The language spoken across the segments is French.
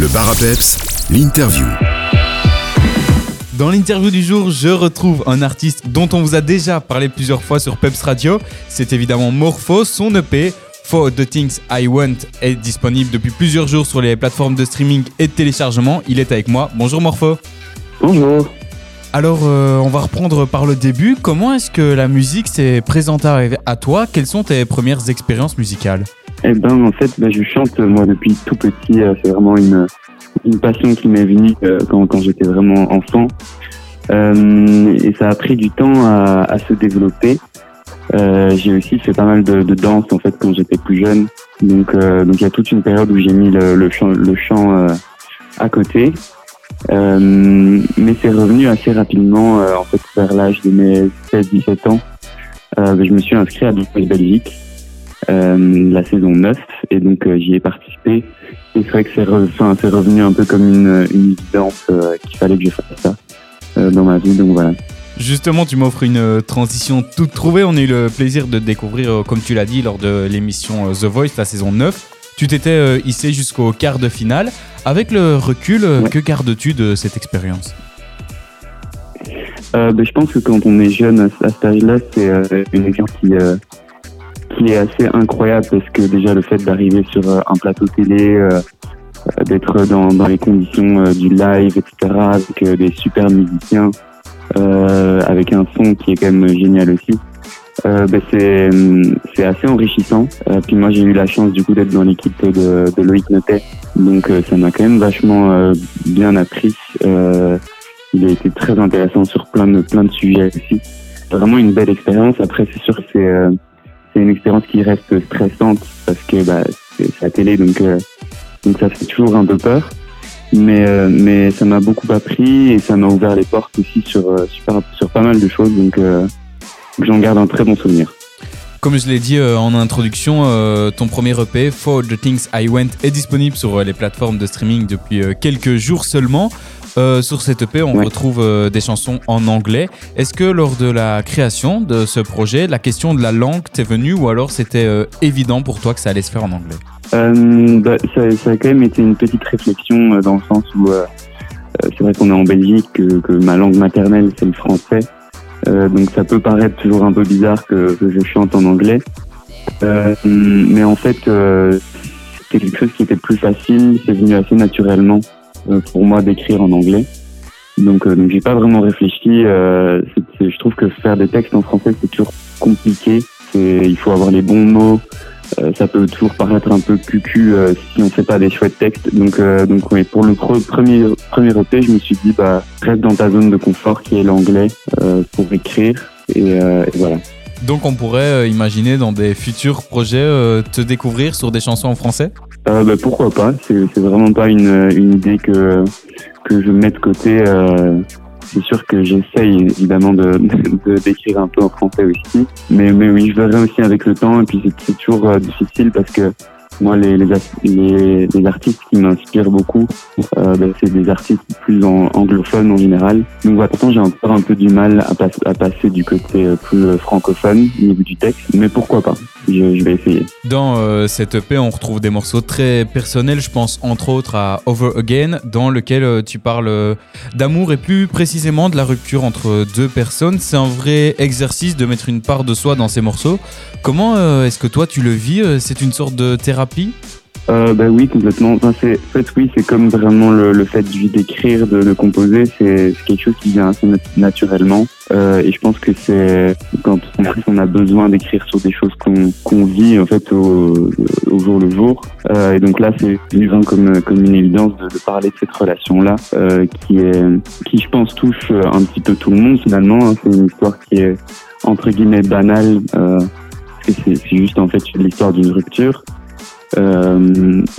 Le bar à peps, l'interview. Dans l'interview du jour, je retrouve un artiste dont on vous a déjà parlé plusieurs fois sur Peps Radio. C'est évidemment Morpho. Son EP For the Things I Want est disponible depuis plusieurs jours sur les plateformes de streaming et de téléchargement. Il est avec moi. Bonjour Morpho. Bonjour. Alors, euh, on va reprendre par le début. Comment est-ce que la musique s'est présentée à toi? Quelles sont tes premières expériences musicales? Eh ben, en fait, bah, je chante moi depuis tout petit. Euh, C'est vraiment une, une passion qui m'est venue euh, quand, quand j'étais vraiment enfant. Euh, et ça a pris du temps à, à se développer. Euh, j'ai aussi fait pas mal de, de danse en fait quand j'étais plus jeune. Donc, euh, donc il y a toute une période où j'ai mis le, le chant, le chant euh, à côté. Euh, mais c'est revenu assez rapidement, euh, en fait, vers l'âge de mes 16-17 ans. Euh, je me suis inscrit à Big Belgique, euh, la saison 9, et donc euh, j'y ai participé. Et c'est vrai que c'est re- revenu un peu comme une, une évidence euh, qu'il fallait que je fasse ça euh, dans ma vie, donc voilà. Justement, tu m'offres une euh, transition toute trouvée. On a eu le plaisir de te découvrir, euh, comme tu l'as dit, lors de l'émission euh, The Voice, la saison 9. Tu t'étais euh, hissé jusqu'au quart de finale. Avec le recul, euh, Ouais. que gardes-tu de cette expérience? Euh, ben, je pense que quand on est jeune à, à cet âge-là, c'est euh, une expérience qui, euh, qui est assez incroyable parce que déjà le fait d'arriver sur euh, un plateau télé, euh, euh, d'être dans, dans les conditions euh, du live, etc., avec des super musiciens, avec un son qui est quand même génial aussi. Ben, c'est hum, c'est assez enrichissant. Puis moi j'ai eu la chance du coup d'être dans l'équipe de, de Loïc Notet, donc ça m'a quand même vachement bien appris. Il a été très intéressant sur plein de plein de sujets aussi. Vraiment une belle expérience. Après, c'est sûr que c'est c'est une expérience qui reste stressante parce que bah, c'est la télé, donc euh, donc ça fait toujours un peu peur. Mais euh, mais ça m'a beaucoup appris et ça m'a ouvert les portes aussi sur euh, sur, pas mal de choses. Donc j'en garde un très bon souvenir. Comme je l'ai dit en introduction, ton premier EP, For the Things I Want, est disponible sur les plateformes de streaming depuis quelques jours seulement. Euh, sur cet EP, on Ouais. retrouve euh, des chansons en anglais. Est-ce que lors de la création de ce projet, la question de la langue t'est venue ou alors c'était euh, évident pour toi que ça allait se faire en anglais? Euh, bah, ça, ça a quand même été une petite réflexion euh, dans le sens où euh, euh, c'est vrai qu'on est en Belgique, que, que ma langue maternelle c'est le français, Euh, donc ça peut paraître toujours un peu bizarre que, que je chante en anglais, Euh, mais en fait euh, c'était quelque chose qui était plus facile, c'est venu assez naturellement pour moi d'écrire en anglais. Donc, euh, donc j'ai pas vraiment réfléchi. Euh, c'est- c'est- je trouve que faire des textes en français c'est toujours compliqué. Il faut avoir les bons mots. Euh, ça peut toujours paraître un peu cucu euh, si on fait pas des chouettes textes. Donc, euh, donc oui, pour le pre- premier premier EP, je me suis dit bah reste dans ta zone de confort qui est l'anglais euh, pour écrire et, euh, et voilà. Donc on pourrait euh, imaginer dans des futurs projets euh, te découvrir sur des chansons en français? Euh, bah, pourquoi pas C'est vraiment pas une, une idée que que je mets de côté. Euh, c'est sûr que j'essaye évidemment de d'écrire un peu en français aussi, mais mais oui, je verrai aussi avec le temps. Et puis c'est- c'est toujours euh, difficile parce que moi les les, les, artistes qui m'inspirent beaucoup, euh, bah, c'est des artistes plus anglophones en général. Donc voilà, pourtant j'ai encore un peu du mal à, pas- à passer du côté euh, plus euh, francophone au niveau du texte, mais pourquoi pas? Je, vais essayer. Dans cette EP, on retrouve des morceaux très personnels. Je pense entre autres à Over Again, dans lequel tu parles d'amour et plus précisément de la rupture entre deux personnes. C'est un vrai exercice de mettre une part de soi dans ces morceaux. Comment est-ce que toi tu le vis C'est une sorte de thérapie Euh, bah oui, complètement. Enfin, en fait, oui, c'est comme vraiment le, fait d'écrire, de, composer, c'est, quelque chose qui vient assez nat- naturellement. Euh, et je pense que c'est quand on, on a besoin d'écrire sur des choses qu'on, vit en fait au, jour le jour. Euh, et donc là, c'est vraiment comme, une évidence de, parler de cette relation-là, qui je pense touche un petit peu tout le monde finalement. hein. C'est une histoire qui est entre guillemets banale, parce que c'est juste en fait l'histoire d'une rupture. Euh,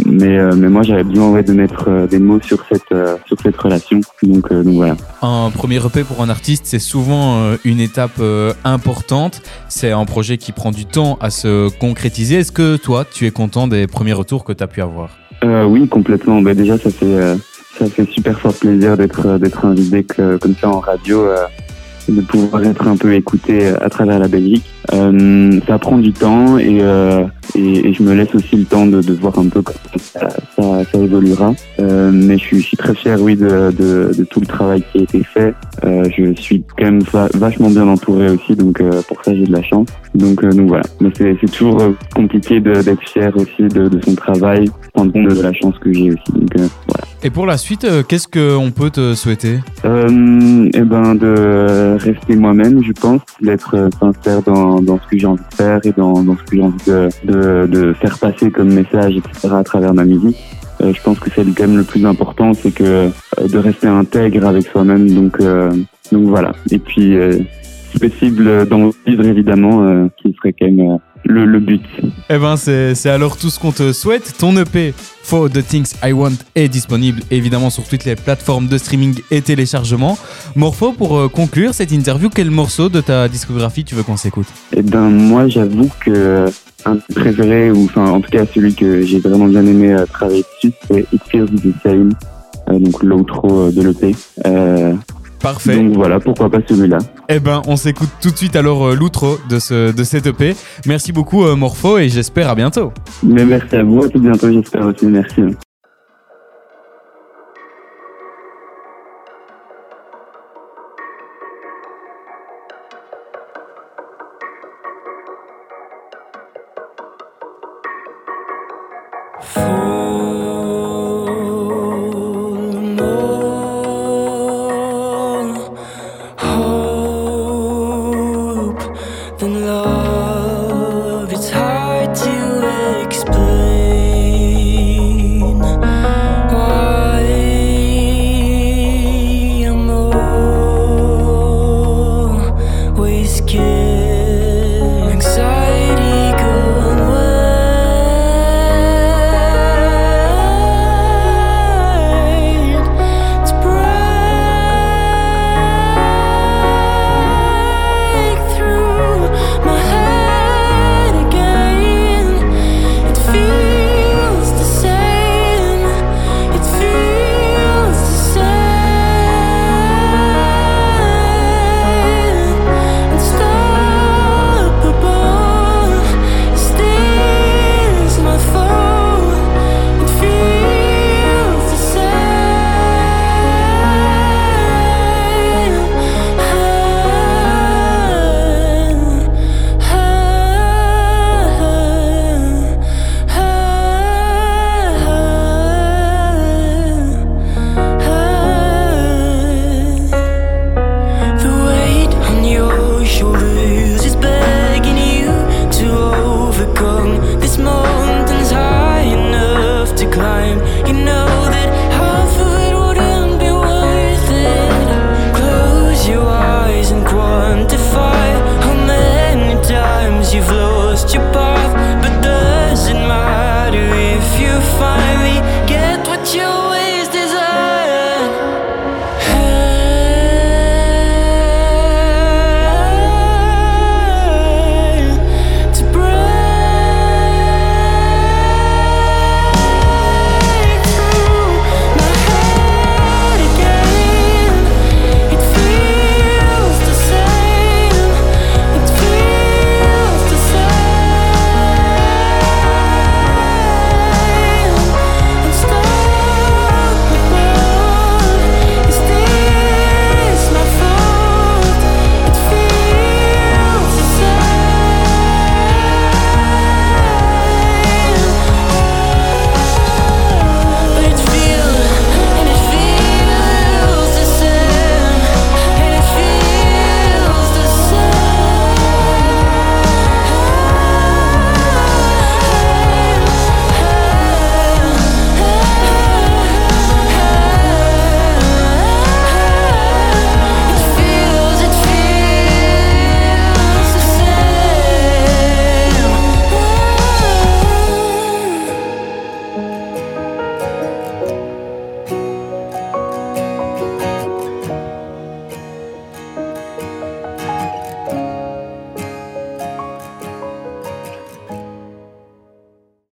mais, euh, mais moi j'avais besoin ouais, de mettre euh, des mots sur cette, euh, sur cette relation. Donc, euh, donc voilà. Un premier EP pour un artiste, c'est souvent une étape euh, importante. C'est un projet qui prend du temps à se concrétiser. Est-ce que toi, tu es content des premiers retours que tu as pu avoir? Euh, oui, complètement. Bah, déjà, ça fait, euh, ça fait super fort plaisir d'être d'être invité que- comme ça en radio, euh, de pouvoir être un peu écouté à travers la Belgique. Euh, ça prend du temps et, euh, et, et je me laisse aussi le temps de, de voir un peu comment ça, ça, ça évoluera. Euh, mais je suis, je suis très fier, oui, de, de, de tout le travail qui a été fait. Euh, je suis quand même va- vachement bien entouré aussi, donc euh, pour ça j'ai de la chance. Donc, euh, donc voilà, mais c'est toujours euh, compliqué d'être fier aussi de, son travail, rendre compte de la chance que j'ai aussi. Donc euh, voilà. Et pour la suite, euh, qu'est-ce qu'on peut te souhaiter Euh, et ben de rester moi-même, je pense, d'être euh, sincère dans, dans ce que j'ai envie de faire et dans, dans ce que j'ai envie de, de, de faire passer comme message, etc. à travers ma musique. Euh, je pense que c'est quand même le plus important, c'est que de rester intègre avec soi-même. Donc donc voilà. Et puis si possible d'en vivre évidemment, qui serait quand même le, le but. Eh ben, c'est alors tout ce qu'on te souhaite. Ton EP For the Things I Want est disponible évidemment sur toutes les plateformes de streaming et téléchargement. Morpho, pour euh, conclure cette interview, quel morceau de ta discographie tu veux qu'on s'écoute? Eh ben moi j'avoue que un de mes préférés ou enfin en tout cas celui que j'ai vraiment bien aimé euh, travailler dessus c'est It Feels the Same euh, donc l'outro euh, de l'EP euh, Parfait. donc voilà pourquoi pas celui-là Eh ben, on s'écoute tout de suite alors euh, l'outro de, ce, de cet EP. Merci beaucoup euh, Morpho et j'espère à bientôt. mais merci à vous à tout bientôt j'espère aussi merci